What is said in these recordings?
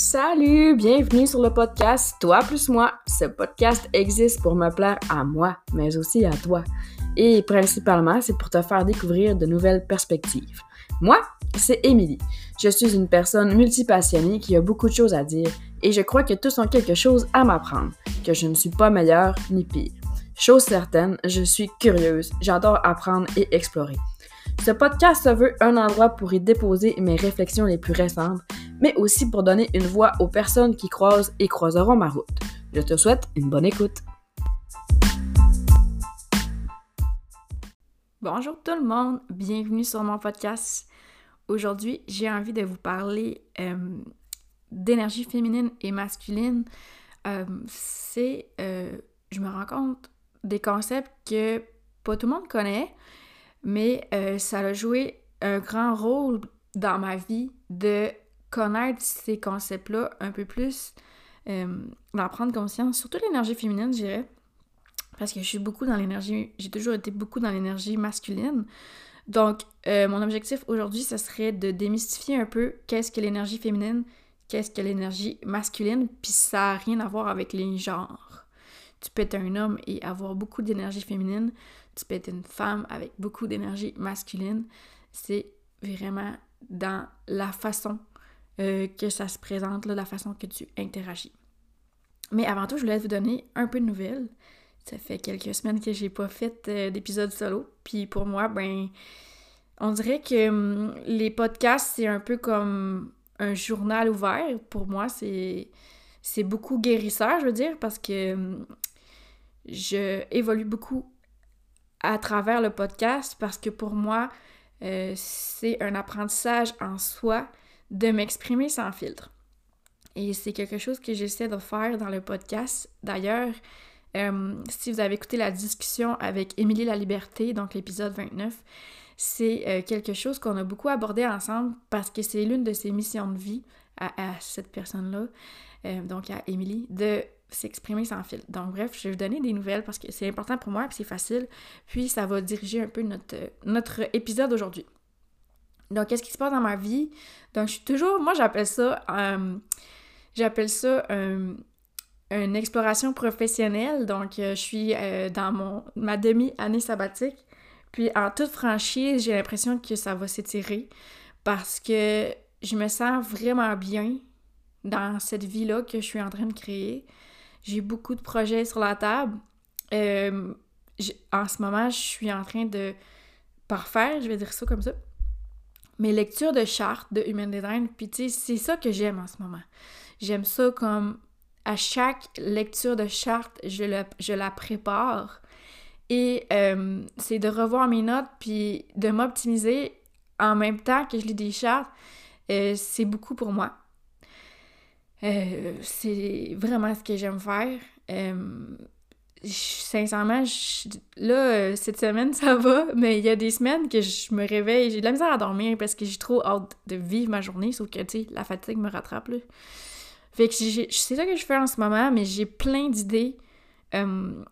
Salut, bienvenue sur le podcast Toi plus moi. Ce podcast existe pour me plaire à moi, mais aussi à toi. Et principalement, c'est pour te faire découvrir de nouvelles perspectives. Moi, c'est Émilie. Je suis une personne multipassionnée qui a beaucoup de choses à dire et je crois que tous ont quelque chose à m'apprendre, que je ne suis pas meilleure ni pire. Chose certaine, je suis curieuse, j'adore apprendre et explorer. Ce podcast se veut un endroit pour y déposer mes réflexions les plus récentes, mais aussi pour donner une voix aux personnes qui croisent et croiseront ma route. Je te souhaite une bonne écoute. Bonjour tout le monde, bienvenue sur mon podcast. Aujourd'hui, j'ai envie de vous parler euh, d'énergie féminine et masculine. Euh, c'est, euh, je me rends compte, des concepts que pas tout le monde connaît, mais ça a joué un grand rôle dans ma vie de connaître ces concepts-là un peu plus, d'en prendre conscience, surtout l'énergie féminine, je dirais parce que je suis beaucoup dans l'énergie, j'ai toujours été beaucoup dans l'énergie masculine. Donc, euh, mon objectif aujourd'hui, ce serait de démystifier un peu qu'est-ce que l'énergie féminine, qu'est-ce que l'énergie masculine, puis ça n'a rien à voir avec les genres. Tu peux être un homme et avoir beaucoup d'énergie féminine, tu peux être une femme avec beaucoup d'énergie masculine. C'est vraiment dans la façon euh, que ça se présente, la façon que tu interagis. Mais avant tout, je voulais vous donner un peu de nouvelles. Ça fait quelques semaines que j'ai pas fait euh, d'épisode solo. Puis pour moi, ben, on dirait que hum, les podcasts, c'est un peu comme un journal ouvert. Pour moi, c'est c'est beaucoup guérisseur, je veux dire, parce que hum, je évolue beaucoup à travers le podcast parce que pour moi, euh, c'est un apprentissage en soi de m'exprimer sans filtre. Et c'est quelque chose que j'essaie de faire dans le podcast. D'ailleurs, euh, si vous avez écouté la discussion avec Émilie La Liberté, donc l'épisode 29, c'est euh, quelque chose qu'on a beaucoup abordé ensemble parce que c'est l'une de ses missions de vie à, cette personne-là, euh, donc à Émilie, de s'exprimer sans fil. Donc bref, je vais vous donner des nouvelles parce que c'est important pour moi et c'est facile. Puis ça va diriger un peu notre épisode aujourd'hui. Donc qu'est-ce qui se passe dans ma vie? Donc je suis toujours, moi j'appelle ça, j'appelle ça un une exploration professionnelle. Donc, euh, je suis euh, dans mon, ma demi-année sabbatique. Puis, en toute franchise, j'ai l'impression que ça va s'étirer parce que je me sens vraiment bien dans cette vie-là que je suis en train de créer. J'ai beaucoup de projets sur la table. Euh, en ce moment, je suis en train de parfaire, je vais dire ça comme ça, mes lectures de chartes de Human Design. Puis, tu sais, c'est ça que j'aime en ce moment. J'aime ça comme à chaque lecture de charte, je, la prépare. Et euh, c'est de revoir mes notes puis de m'optimiser en même temps que je lis des chartes. Euh, c'est beaucoup pour moi. Euh, c'est vraiment ce que j'aime faire. Sincèrement, là, cette semaine, ça va, mais il y a des semaines que je me réveille, j'ai de la misère à dormir parce que j'ai trop hâte de vivre ma journée, sauf que, tu sais, la fatigue me rattrape. Fait que c'est ça que je fais en ce moment, mais j'ai plein d'idées. Euh,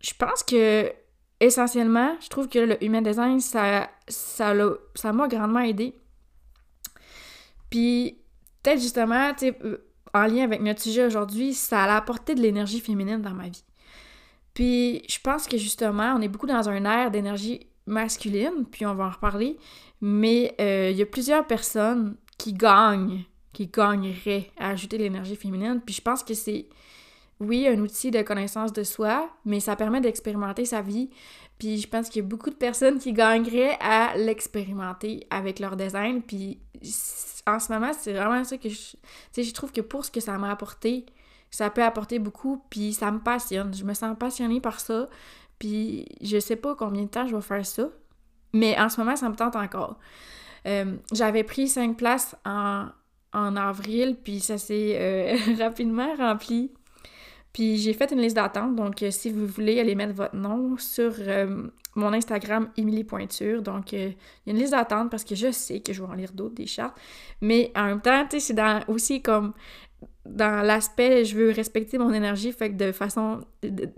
je pense que essentiellement, je trouve que le human design, ça ça ça m'a grandement aidé. Puis peut-être justement, tu sais, euh, en lien avec notre sujet aujourd'hui, ça a apporté de l'énergie féminine dans ma vie. Puis je pense que justement, on est beaucoup dans un air d'énergie masculine, puis on va en reparler, mais euh, il y a plusieurs personnes qui gagnent qui gagnerait à ajouter de l'énergie féminine. Puis je pense que c'est, oui, un outil de connaissance de soi, mais ça permet d'expérimenter sa vie. Puis je pense qu'il y a beaucoup de personnes qui gagneraient à l'expérimenter avec leur design. Puis en ce moment, c'est vraiment ça que je... Tu sais, je trouve que pour ce que ça m'a apporté, ça peut apporter beaucoup, puis ça me passionne. Je me sens passionnée par ça. Puis je sais pas combien de temps je vais faire ça, mais en ce moment, ça me tente encore. Euh, j'avais pris cinq places en en avril, puis ça s'est euh, rapidement rempli. Puis j'ai fait une liste d'attente, donc euh, si vous voulez aller mettre votre nom sur mon Instagram, Emily Pointure. Donc il y a une liste d'attente parce que je sais que je vais en lire d'autres des chartes. Mais en même temps, tu sais, c'est aussi comme dans l'aspect je veux respecter mon énergie, fait que de façon,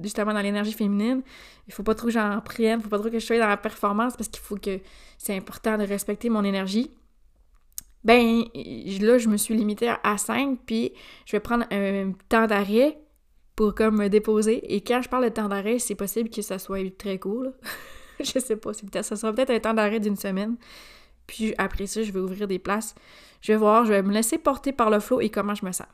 justement dans l'énergie féminine, il faut pas trop que j'en prenne, faut pas trop que je sois dans la performance parce qu'il faut que c'est important de respecter mon énergie. ben là, je me suis limitée à 5, puis je vais prendre un temps d'arrêt pour comme me déposer. Et quand je parle de temps d'arrêt, c'est possible que ça soit très court, là. je sais pas, ça sera peut-être un temps d'arrêt d'une semaine. Puis après ça, je vais ouvrir des places. Je vais voir, je vais me laisser porter par le flot et comment je me sens.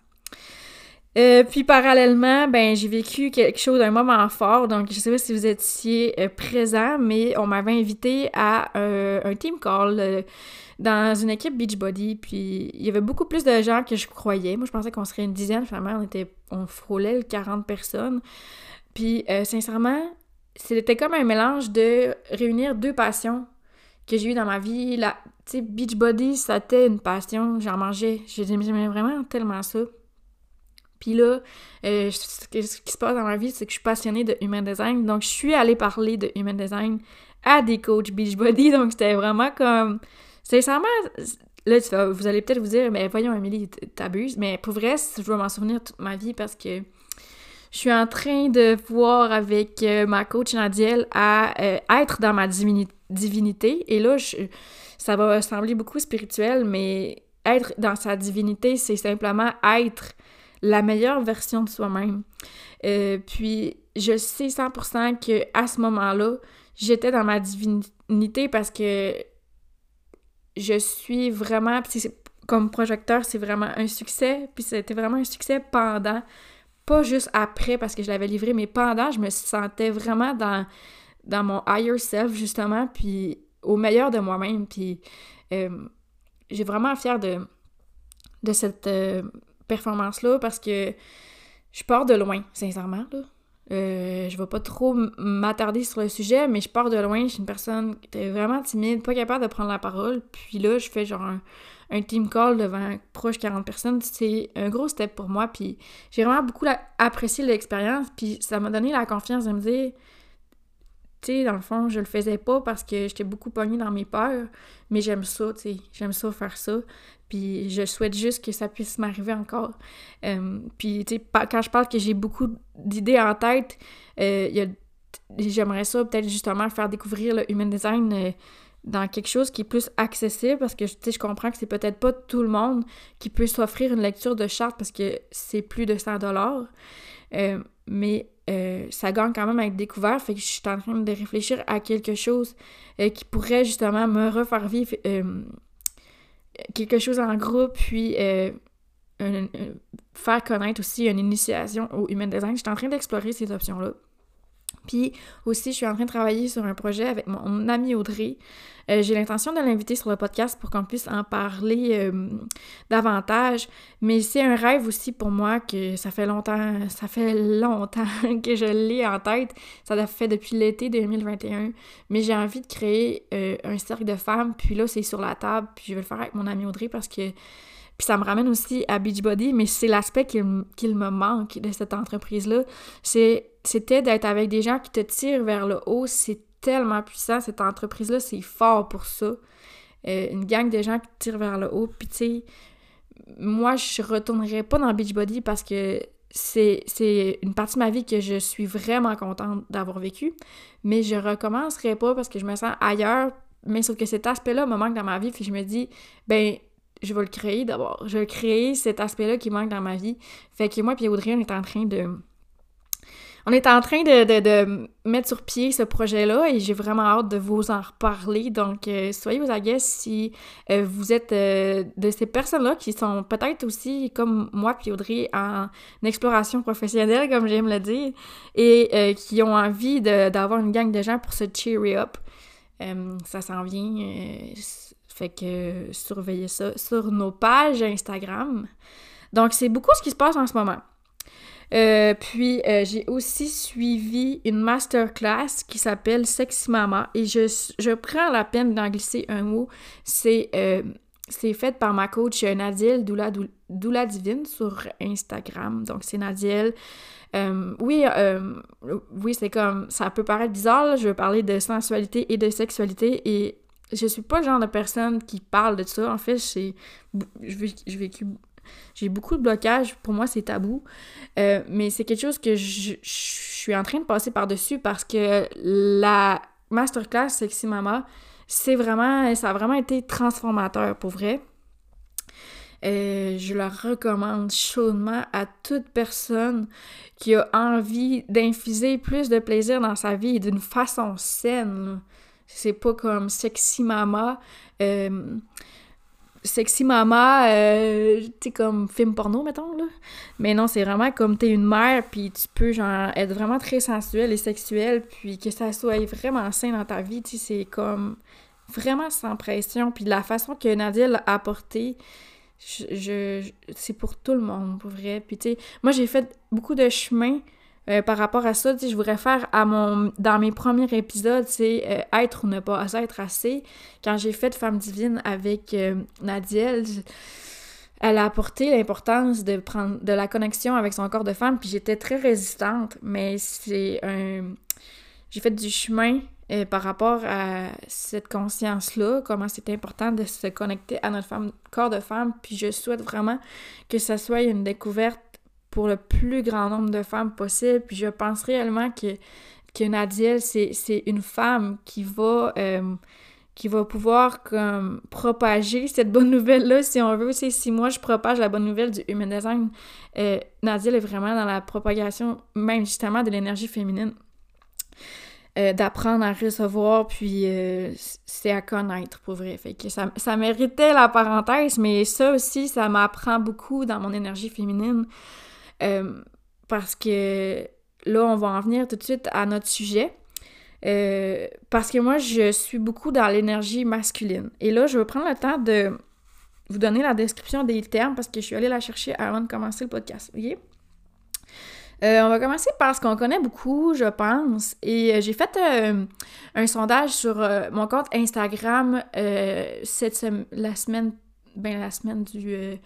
Euh, puis parallèlement, ben j'ai vécu quelque chose, un moment fort. Donc, je sais pas si vous étiez euh, présent, mais on m'avait invité à euh, un team call dans une équipe Beachbody. Puis il y avait beaucoup plus de gens que je croyais. Moi, je pensais qu'on serait une dizaine. Finalement, on était, on frôlait le 40 personnes. Puis sincèrement, c'était comme un mélange de réunir deux passions que j'ai eues dans ma vie. La, tu sais, Beachbody, c'était une passion. J'en mangeais. J'aimais vraiment tellement ça. Puis là, euh, ce qui se passe dans ma vie, c'est que je suis passionnée de human design. Donc, je suis allée parler de human design à des coachs Beachbody. Donc, c'était vraiment comme... Sincèrement, là, vous allez peut-être vous dire, mais voyons, Amélie, t'abuses. Mais pour vrai, je vais m'en souvenir toute ma vie parce que je suis en train de voir avec euh, ma coach Nadiel à euh, être dans ma divinité. Et là, ça va sembler beaucoup spirituel, mais être dans sa divinité, c'est simplement être la meilleure version de soi-même. Euh, puis je sais 100% que à ce moment-là, j'étais dans ma divinité parce que je suis vraiment comme projecteur, c'est vraiment un succès, puis c'était vraiment un succès pendant pas juste après parce que je l'avais livré, mais pendant, je me sentais vraiment dans dans mon higher self justement, puis au meilleur de moi-même, puis euh, j'ai vraiment fière de de cette euh, performance-là parce que je pars de loin, sincèrement. Là. Euh, je vais pas trop m'attarder sur le sujet, mais je pars de loin. Je suis une personne vraiment timide, pas capable de prendre la parole. Puis là, je fais genre un, team call devant proche 40 personnes. C'est un gros step pour moi. Puis j'ai vraiment beaucoup apprécié l'expérience. Puis ça m'a donné la confiance de me dire, dans le fond, je le faisais pas parce que j'étais beaucoup pognée dans mes peurs, mais j'aime ça, tu sais, j'aime ça faire ça. Puis je souhaite juste que ça puisse m'arriver encore. Euh, puis, tu sais, quand je parle que j'ai beaucoup d'idées en tête, euh, j'aimerais ça peut-être justement faire découvrir le human design euh, dans quelque chose qui est plus accessible parce que, tu sais, je comprends que c'est peut-être pas tout le monde qui peut s'offrir une lecture de charte parce que c'est plus de 100 dollars. mais ça gagne quand même à être découvert, fait que je suis en train de réfléchir à quelque chose qui pourrait justement me refaire vivre quelque chose en groupe, puis euh, faire connaître aussi une initiation au human design. Je suis en train d'explorer ces options-là. Puis aussi, je suis en train de travailler sur un projet avec mon ami Audrey. Euh, j'ai l'intention de l'inviter sur le podcast pour qu'on puisse en parler euh, davantage. Mais c'est un rêve aussi pour moi que ça fait longtemps, ça fait longtemps que je l'ai en tête. Ça fait depuis l'été 2021. Mais j'ai envie de créer euh, un cercle de femmes. Puis là, c'est sur la table. Puis je vais le faire avec mon ami Audrey parce que puis ça me ramène aussi à Beachbody, mais c'est l'aspect qu'il me manque de cette entreprise-là. C'était d'être avec des gens qui te tirent vers le haut. C'est tellement puissant, cette entreprise-là, c'est fort pour ça. Euh, une gang de gens qui te tirent vers le haut. Puis tu sais, moi, je retournerai pas dans Beachbody parce que c'est une partie de ma vie que je suis vraiment contente d'avoir vécu. Mais je recommencerai pas parce que je me sens ailleurs. Mais sauf que cet aspect-là me manque dans ma vie. Puis je me dis, ben, je vais le créer d'abord. Je vais créer cet aspect-là qui manque dans ma vie. Fait que moi et Audrey, on est en train de... On est en train de, mettre sur pied ce projet-là et j'ai vraiment hâte de vous en reparler. Donc, euh, soyez aux aguets si euh, vous êtes euh, de ces personnes-là qui sont peut-être aussi, comme moi puis Audrey, en exploration professionnelle, comme j'aime le dire, et qui ont envie d'avoir une gang de gens pour se cheer up. ça s'en vient fait que surveillez ça sur nos pages Instagram. Donc, c'est beaucoup ce qui se passe en ce moment. Euh, puis, euh, j'ai aussi suivi une masterclass qui s'appelle Sexy Mama et je, je prends la peine d'en glisser un mot. C'est euh, fait par ma coach Nadiel Doula, Doula Divine sur Instagram. Donc, c'est Nadiel. oui, oui c'est comme, ça peut paraître bizarre, je veux parler de sensualité et de sexualité et je suis pas le genre de personne qui parle de ça. En fait, j'ai vécu j'ai beaucoup de blocages. Pour moi, c'est tabou. Euh, mais c'est quelque chose que je, suis en train de passer par-dessus parce que la masterclass Sexy Mama, c'est vraiment, ça a vraiment été transformateur pour vrai. Euh, je le recommande chaudement à toute personne qui a envie d'infuser plus de plaisir dans sa vie d'une façon saine. C'est pas comme sexy mama. Euh, sexy mama, euh, tu comme film porno, mettons, là. Mais non, c'est vraiment comme t'es une mère, puis tu peux, genre, être vraiment très sensuelle et sexuelle, puis que ça soit vraiment sain dans ta vie, tu sais, c'est comme vraiment sans pression, puis la façon que Nadia l'a apporté, je, c'est pour tout le monde, pour vrai. Puis, tu sais, moi, j'ai fait beaucoup de chemin euh, par rapport à ça. Je voudrais faire à mon, dans mes premiers épisodes, c'est euh, être ou ne pas être assez. Quand j'ai fait Femme divine avec euh, elle a apporté l'importance de prendre de la connexion avec son corps de femme, puis j'étais très résistante, mais c'est un... J'ai fait du chemin par rapport à cette conscience-là, comment c'est important de se connecter à notre corps de femme, puis je souhaite vraiment que ça soit une découverte pour le plus grand nombre de femmes possible, puis je pense réellement que, que c'est une femme qui va... Euh, qui va pouvoir comme propager cette bonne nouvelle-là, si on veut. Si moi je propage la bonne nouvelle du human design, euh, Nadiel est vraiment dans la propagation même justement de l'énergie féminine. Euh, d'apprendre à recevoir, puis euh, c'est à connaître, pour vrai. Fait que ça, ça méritait la parenthèse, mais ça aussi, ça m'apprend beaucoup dans mon énergie féminine. Euh, parce que là, on va en venir tout de suite à notre sujet. parce que moi, je suis beaucoup dans l'énergie masculine. Et là, je vais prendre le temps de vous donner la description des termes parce que je suis allée la chercher avant de commencer le podcast. voyez? Euh, on va commencer par ce qu'on connaît beaucoup, je pense. Et euh, j'ai fait euh, un sondage sur mon compte Instagram cette la semaine, ben la semaine du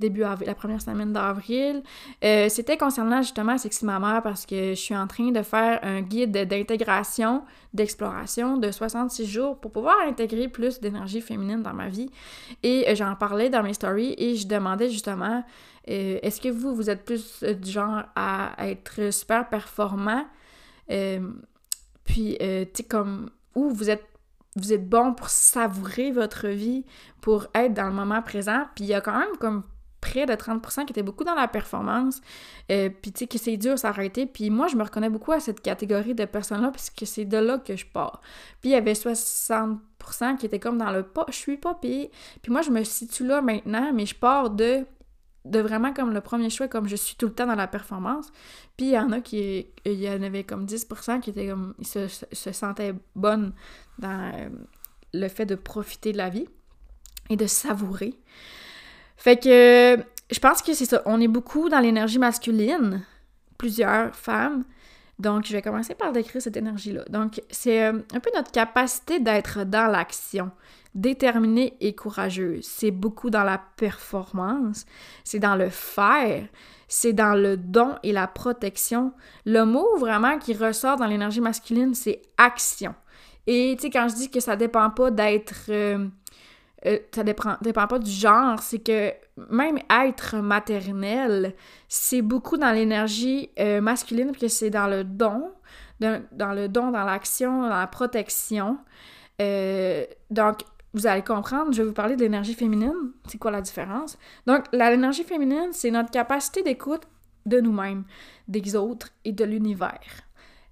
début avril, la première semaine d'avril. C'était concernant justement Sexy Mama parce que je suis en train de faire un guide d'intégration, d'exploration de 66 jours pour pouvoir intégrer plus d'énergie féminine dans ma vie. Et j'en parlais dans mes stories et je demandais justement euh, est-ce que vous, vous êtes plus euh, du genre à, être super performant? Euh, puis, tu sais, comme, ou vous êtes, vous êtes bon pour savourer votre vie, pour être dans le moment présent. Puis, il y a quand même comme près de 30% qui étaient beaucoup dans la performance. puis, tu sais, que c'est dur s'arrêter. Puis, moi, je me reconnais beaucoup à cette catégorie de personnes-là, parce que c'est de là que je pars. Puis, il y avait 60% qui étaient comme dans le pas, je suis pas. Puis, moi, je me situe là maintenant, mais je pars de de vraiment comme le premier choix, comme je suis tout le temps dans la performance. Puis il y en a qui, il y en avait comme 10% qui étaient comme, ils se, se sentaient bonnes dans euh, le fait de profiter de la vie et de savourer. Fait que je pense que c'est ça. On est beaucoup dans l'énergie masculine, plusieurs femmes. Donc, je vais commencer par décrire cette énergie-là. Donc, c'est euh, un peu notre capacité d'être dans l'action déterminée et courageuse. C'est beaucoup dans la performance, c'est dans le faire, c'est dans le don et la protection. Le mot vraiment qui ressort dans l'énergie masculine, c'est action. Et tu sais, quand je dis que ça dépend pas d'être. Euh, euh, ça dépend, dépend pas du genre, c'est que même être maternel, c'est beaucoup dans l'énergie euh, masculine, que c'est dans le don, dans, le don, dans l'action, dans la protection. donc, vous allez comprendre, je vais vous parler de l'énergie féminine. C'est quoi la différence? Donc, l'énergie féminine, c'est notre capacité d'écoute de nous-mêmes, des autres et de l'univers.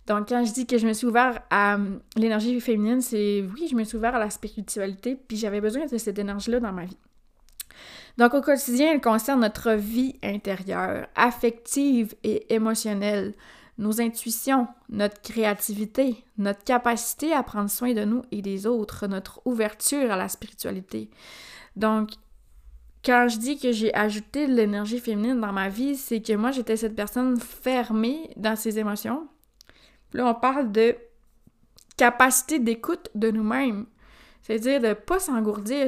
Donc, quand je dis que je me suis ouvert à hum, l'énergie féminine, c'est oui, je me suis ouvert à la spiritualité, puis j'avais besoin de cette énergie-là dans ma vie. Donc, au quotidien, elle concerne notre vie intérieure, affective et émotionnelle, nos intuitions, notre créativité, notre capacité à prendre soin de nous et des autres, notre ouverture à la spiritualité. Donc, quand je dis que j'ai ajouté de l'énergie féminine dans ma vie, c'est que moi, j'étais cette personne fermée dans ses émotions. Là, on parle de capacité d'écoute de nous-mêmes. C'est-à-dire de pas s'engourdir.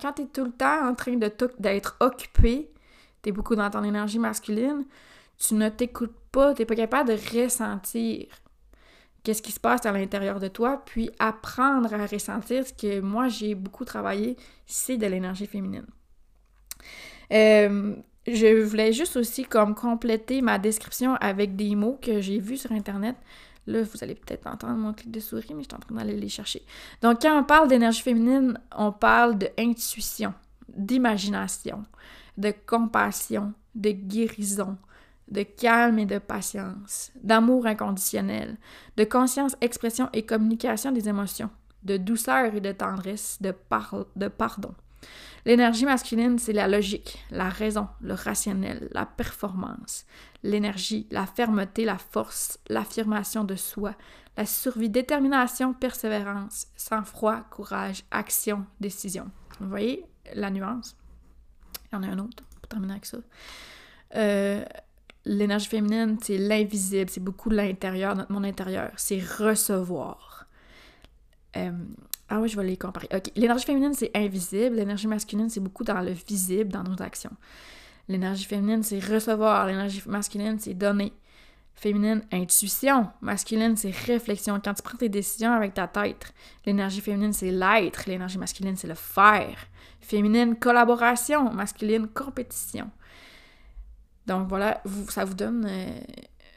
Quand tu es tout le temps en train d'être occupé, tu es beaucoup dans ton énergie masculine, tu ne t'écoutes pas, tu n'es pas capable de ressentir qu'est-ce qui se passe à l'intérieur de toi, puis apprendre à ressentir ce que moi j'ai beaucoup travaillé, c'est de l'énergie féminine. Euh, je voulais juste aussi comme compléter ma description avec des mots que j'ai vus sur internet. Là, vous allez peut-être entendre mon clic de souris, mais je suis en train d'aller les chercher. Donc, quand on parle d'énergie féminine, on parle d'intuition, d'imagination, de compassion, de guérison, de calme et de patience, d'amour inconditionnel, de conscience, expression et communication des émotions, de douceur et de tendresse, de, de pardon. L'énergie masculine, c'est la logique, la raison, le rationnel, la performance, l'énergie, la fermeté, la force, l'affirmation de soi, la survie, détermination, persévérance, sang-froid, courage, action, décision. Vous voyez la nuance? Il y en a un autre pour terminer avec ça. Euh, l'énergie féminine, c'est l'invisible, c'est beaucoup de l'intérieur, notre monde intérieur. C'est recevoir. Euh, ah oui, je vais les comparer. OK. L'énergie féminine, c'est invisible. L'énergie masculine, c'est beaucoup dans le visible, dans nos actions. L'énergie féminine, c'est recevoir. L'énergie masculine, c'est donner. Féminine, intuition. Masculine, c'est réflexion. Quand tu prends tes décisions avec ta tête. L'énergie féminine, c'est l'être. L'énergie masculine, c'est le faire. Féminine, collaboration. Masculine, compétition. Donc voilà, vous, ça vous donne euh,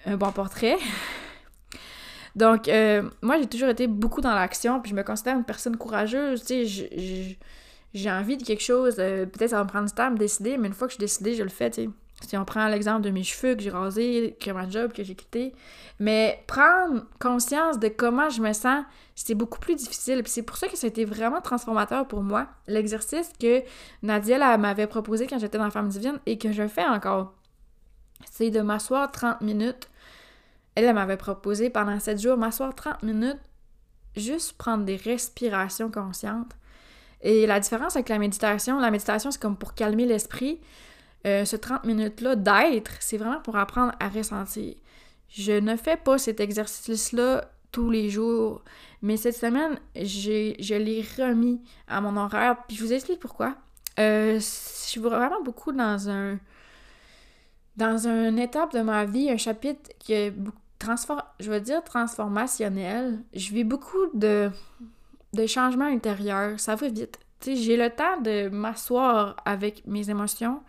un bon portrait. Donc, euh, moi, j'ai toujours été beaucoup dans l'action, puis je me considère une personne courageuse. Tu sais, j'ai envie de quelque chose. Euh, peut-être ça va me prendre du temps à me décider, mais une fois que je suis décidée, je le fais, tu sais. Si on prend l'exemple de mes cheveux que j'ai rasés, que ma job que j'ai quitté, mais prendre conscience de comment je me sens, c'était beaucoup plus difficile. Puis c'est pour ça que ça a été vraiment transformateur pour moi. L'exercice que Nadia m'avait proposé quand j'étais dans Femme Divine et que je fais encore c'est de m'asseoir 30 minutes. Elle, m'avait proposé pendant 7 jours, m'asseoir 30 minutes, juste prendre des respirations conscientes. Et la différence avec la méditation, la méditation, c'est comme pour calmer l'esprit. Euh, ce 30 minutes-là d'être, c'est vraiment pour apprendre à ressentir. Je ne fais pas cet exercice-là tous les jours, mais cette semaine, je l'ai remis à mon horaire, puis je vous explique pourquoi. Euh, je suis vraiment beaucoup dans un dans une étape de ma vie, un chapitre qui est je veux dire transformationnel, je vis beaucoup de, de changements intérieurs. Ça va vite. J'ai le temps de m'asseoir avec mes émotions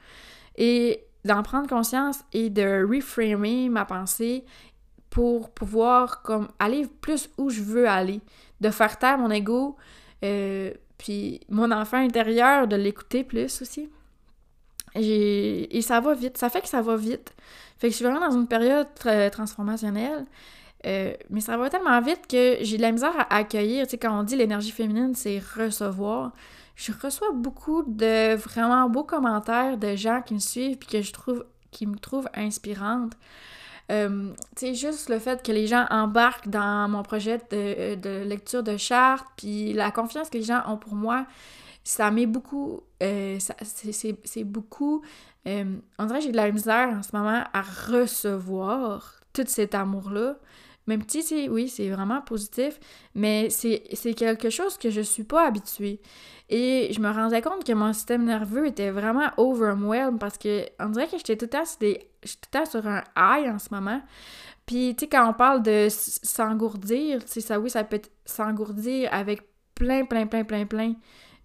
et d'en prendre conscience et de reframer ma pensée pour pouvoir comme aller plus où je veux aller, de faire taire mon ego, euh, puis mon enfant intérieur, de l'écouter plus aussi. Et, ça va vite. Ça fait que ça va vite. Fait que je suis vraiment dans une période transformationnelle. Euh, mais ça va tellement vite que j'ai de la misère à accueillir. Tu sais, quand on dit l'énergie féminine, c'est recevoir. Je reçois beaucoup de vraiment beaux commentaires de gens qui me suivent puis que je trouve qui me trouvent inspirantes. Euh, tu sais, juste le fait que les gens embarquent dans mon projet de, de lecture de charte, puis la confiance que les gens ont pour moi, ça met beaucoup. Euh, c'est beaucoup. Euh, on dirait que j'ai de la misère en ce moment à recevoir tout cet amour-là. Même petit, oui, c'est vraiment positif, mais c'est quelque chose que je suis pas habituée. Et je me rendais compte que mon système nerveux était vraiment overwhelmed parce que on dirait que j'étais tout tout le sur un high en ce moment. Puis, tu sais, quand on parle de s'engourdir, tu ça, oui, ça peut s'engourdir avec plein, plein, plein, plein, plein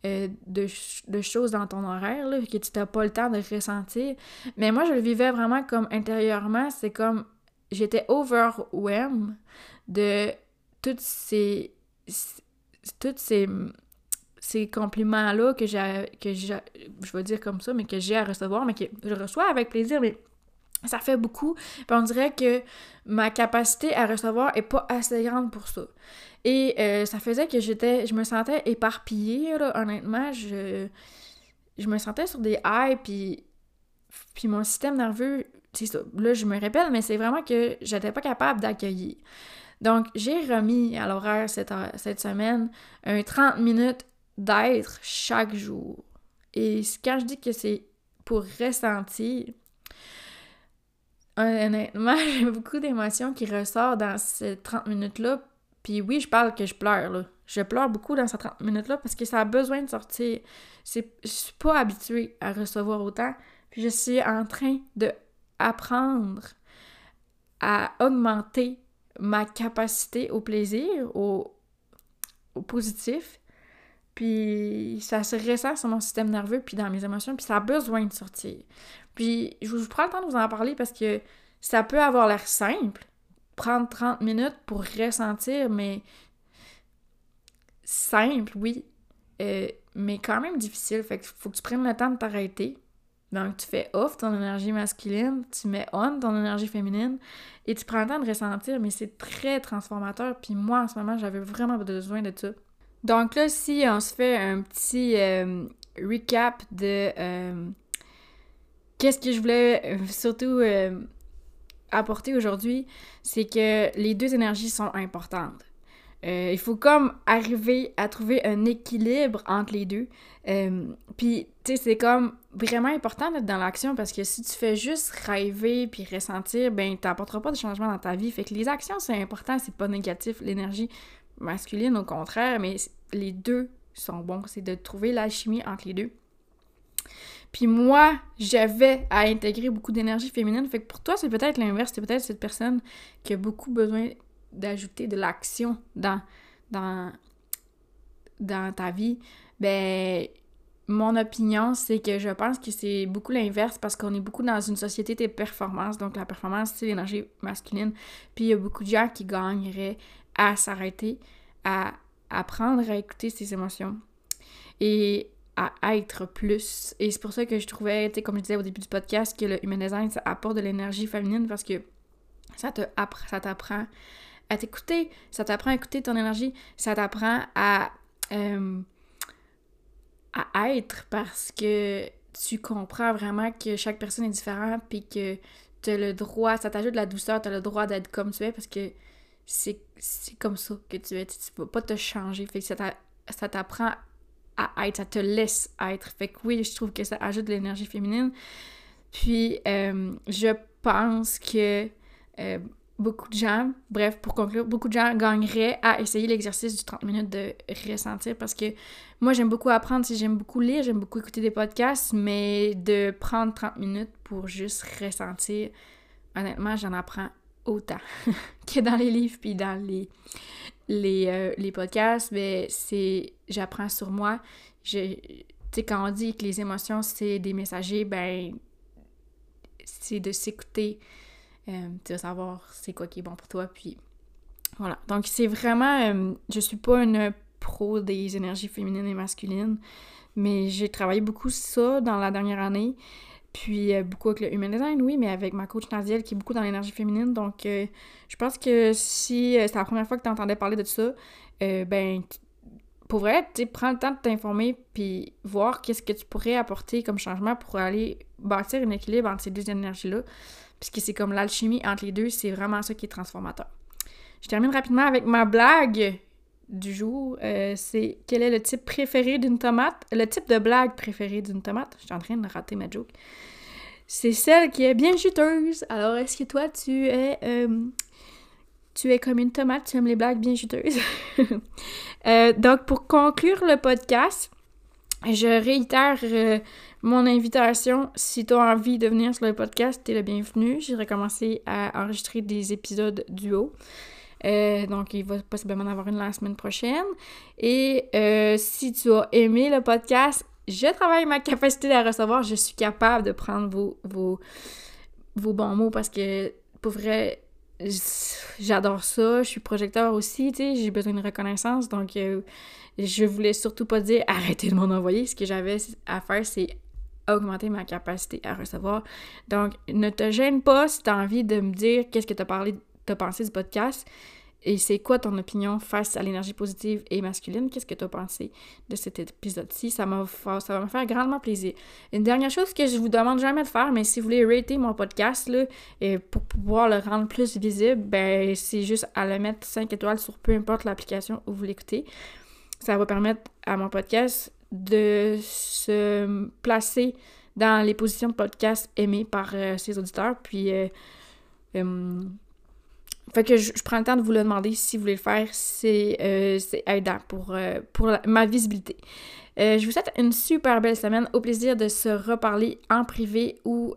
euh, de, de, choses dans ton horaire que tu n'as pas le temps de ressentir. Mais moi, je le vivais vraiment comme intérieurement. C'est comme j'étais overwhelmed de toutes ces. ces ces compliments-là que j'ai, que je dire comme ça, mais que j'ai à recevoir, mais que je reçois avec plaisir, mais ça fait beaucoup. On dirait que ma capacité à recevoir est pas assez grande pour ça. Et euh, ça faisait que j'étais, je me sentais éparpillée, là, honnêtement. Je, je me sentais sur des highs, puis, puis mon système nerveux, c'est ça. Là, je me répète, mais c'est vraiment que j'étais pas capable d'accueillir. Donc, j'ai remis à l'horaire cette, cette semaine un 30 minutes d'être chaque jour. Et quand je dis que c'est pour ressentir, honnêtement, j'ai beaucoup d'émotions qui ressortent dans ces 30 minutes-là puis oui, je parle que je pleure, là. Je pleure beaucoup dans ces 30 minutes-là parce que ça a besoin de sortir. Je suis pas habituée à recevoir autant. Puis je suis en train de apprendre à augmenter ma capacité au plaisir, au, au positif. Puis ça se ressent sur mon système nerveux, puis dans mes émotions, puis ça a besoin de sortir. Puis je vous prends le temps de vous en parler parce que ça peut avoir l'air simple, prendre 30 minutes pour ressentir, mais simple, oui. Euh, mais quand même difficile. Fait qu'il faut que tu prennes le temps de t'arrêter. Donc, tu fais off ton énergie masculine, tu mets on ton énergie féminine et tu prends le temps de ressentir, mais c'est très transformateur. Puis moi, en ce moment, j'avais vraiment besoin de ça. Donc là, si on se fait un petit euh, recap de euh, qu'est-ce que je voulais euh, surtout apporter aujourd'hui, c'est que les deux énergies sont importantes. il faut comme arriver à trouver un équilibre entre les deux. puis, tu sais, c'est comme vraiment important d'être dans l'action parce que si tu fais juste rêver puis ressentir, ben, t'apporteras pas de changement dans ta vie. Fait que les actions, c'est important, c'est pas négatif. L'énergie masculine, au contraire, mais les deux sont bons. C'est de trouver l'alchimie entre les deux. Puis moi, j'avais à intégrer beaucoup d'énergie féminine. Fait que pour toi, c'est peut-être l'inverse. C'est peut-être cette personne qui a beaucoup besoin d'ajouter de l'action dans, dans, dans ta vie. Ben, mon opinion, c'est que je pense que c'est beaucoup l'inverse parce qu'on est beaucoup dans une société de performance. Donc, la performance, c'est l'énergie masculine. Puis, il y a beaucoup de gens qui gagneraient à s'arrêter, à apprendre à écouter ses émotions et à être plus. Et c'est pour ça que je trouvais, tu comme je disais au début du podcast, que le human design, ça apporte de l'énergie féminine parce que ça te ça t'apprend à t'écouter, ça t'apprend à écouter ton énergie, ça t'apprend à, euh, à être parce que tu comprends vraiment que chaque personne est différente puis que tu as le droit, ça t'ajoute de la douceur, tu as le droit d'être comme tu es parce que c'est comme ça que tu es. Tu, peux pas te changer. Fait que ça t'apprend à être, ça te laisse être. Fait que oui, je trouve que ça ajoute de l'énergie féminine. Puis, euh, je pense que euh, beaucoup de gens, bref, pour conclure, beaucoup de gens gagneraient à essayer l'exercice du 30 minutes de ressentir parce que moi, j'aime beaucoup apprendre, j'aime beaucoup lire, j'aime beaucoup écouter des podcasts, mais de prendre 30 minutes pour juste ressentir, honnêtement, j'en apprends autant que dans les livres puis dans les, les, euh, les podcasts, mais c'est j'apprends sur moi. Quand on dit que les émotions, c'est des messagers, ben c'est de s'écouter. Euh, tu vas savoir c'est quoi qui est bon pour toi, puis voilà. Donc c'est vraiment... Euh, je suis pas une pro des énergies féminines et masculines, mais j'ai travaillé beaucoup ça dans la dernière année. Puis euh, beaucoup avec le human design, oui, mais avec ma coach Naziel qui est beaucoup dans l'énergie féminine. Donc euh, je pense que si euh, c'est la première fois que tu entendais parler de ça, ben pour vrai, tu prends le temps de t'informer puis voir qu'est-ce que tu pourrais apporter comme changement pour aller bâtir un équilibre entre ces deux énergies-là. Puisque c'est comme l'alchimie entre les deux, c'est vraiment ça qui est transformateur. Je termine rapidement avec ma blague du jour. c'est quel est le type préféré d'une tomate? Le type de blague préféré d'une tomate? Je suis en train de rater ma joke c'est celle qui est bien juteuse. Alors, est-ce que toi, tu es... Euh, tu es comme une tomate, tu aimes les blagues bien juteuses? Euh, donc, pour conclure le podcast, je réitère euh, mon invitation. Si tu as envie de venir sur le podcast, tu es le bienvenu. J'ai recommencé à enregistrer des épisodes duo. Donc, il va possiblement en avoir une la semaine prochaine. Et si tu as aimé le podcast, je travaille ma capacité à recevoir, je suis capable de prendre vos, vos, vos bons mots parce que pour vrai, j'adore ça, je suis projecteur aussi, tu sais, j'ai besoin de reconnaissance, donc euh, je voulais surtout pas dire arrêtez de m'en envoyer, ce que j'avais à faire, c'est augmenter ma capacité à recevoir. Donc, ne te gêne pas si tu as envie de me dire qu'est-ce que tu as parlé, as pensé du podcast. Et c'est quoi ton opinion face à l'énergie positive et masculine? Qu'est-ce que tu as pensé de cet épisode-ci? Ça, ça va me faire grandement plaisir. Une dernière chose que je vous demande jamais de faire, mais si vous voulez rater mon podcast là, et pour pouvoir le rendre plus visible, ben c'est juste à le mettre 5 étoiles sur peu importe l'application où vous l'écoutez. Ça va permettre à mon podcast de se placer dans les positions de podcast aimées par euh, ses auditeurs. Puis euh, euh, fait que je, prends le temps de vous le demander si vous voulez le faire. C'est euh, aidant pour, euh, pour ma visibilité. Euh, je vous souhaite une super belle semaine. Au plaisir de se reparler en privé ou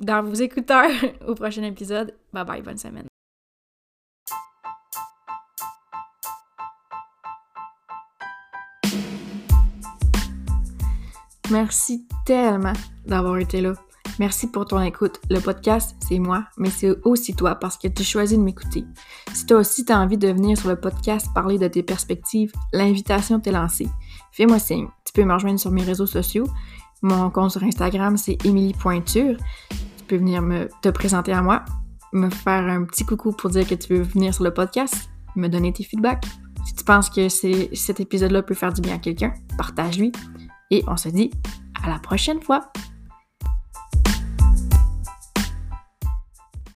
dans vos écouteurs au prochain épisode. Bye bye, bonne semaine. Merci tellement d'avoir été là. Merci pour ton écoute. Le podcast, c'est moi, mais c'est aussi toi parce que tu choisis de m'écouter. Si toi aussi tu as envie de venir sur le podcast parler de tes perspectives, l'invitation t'est lancée. Fais-moi signe. Tu peux me rejoindre sur mes réseaux sociaux. Mon compte sur Instagram, c'est Émilie Pointure. Tu peux venir me, te présenter à moi, me faire un petit coucou pour dire que tu veux venir sur le podcast, me donner tes feedbacks. Si tu penses que cet épisode-là peut faire du bien à quelqu'un, partage-lui. Et on se dit à la prochaine fois!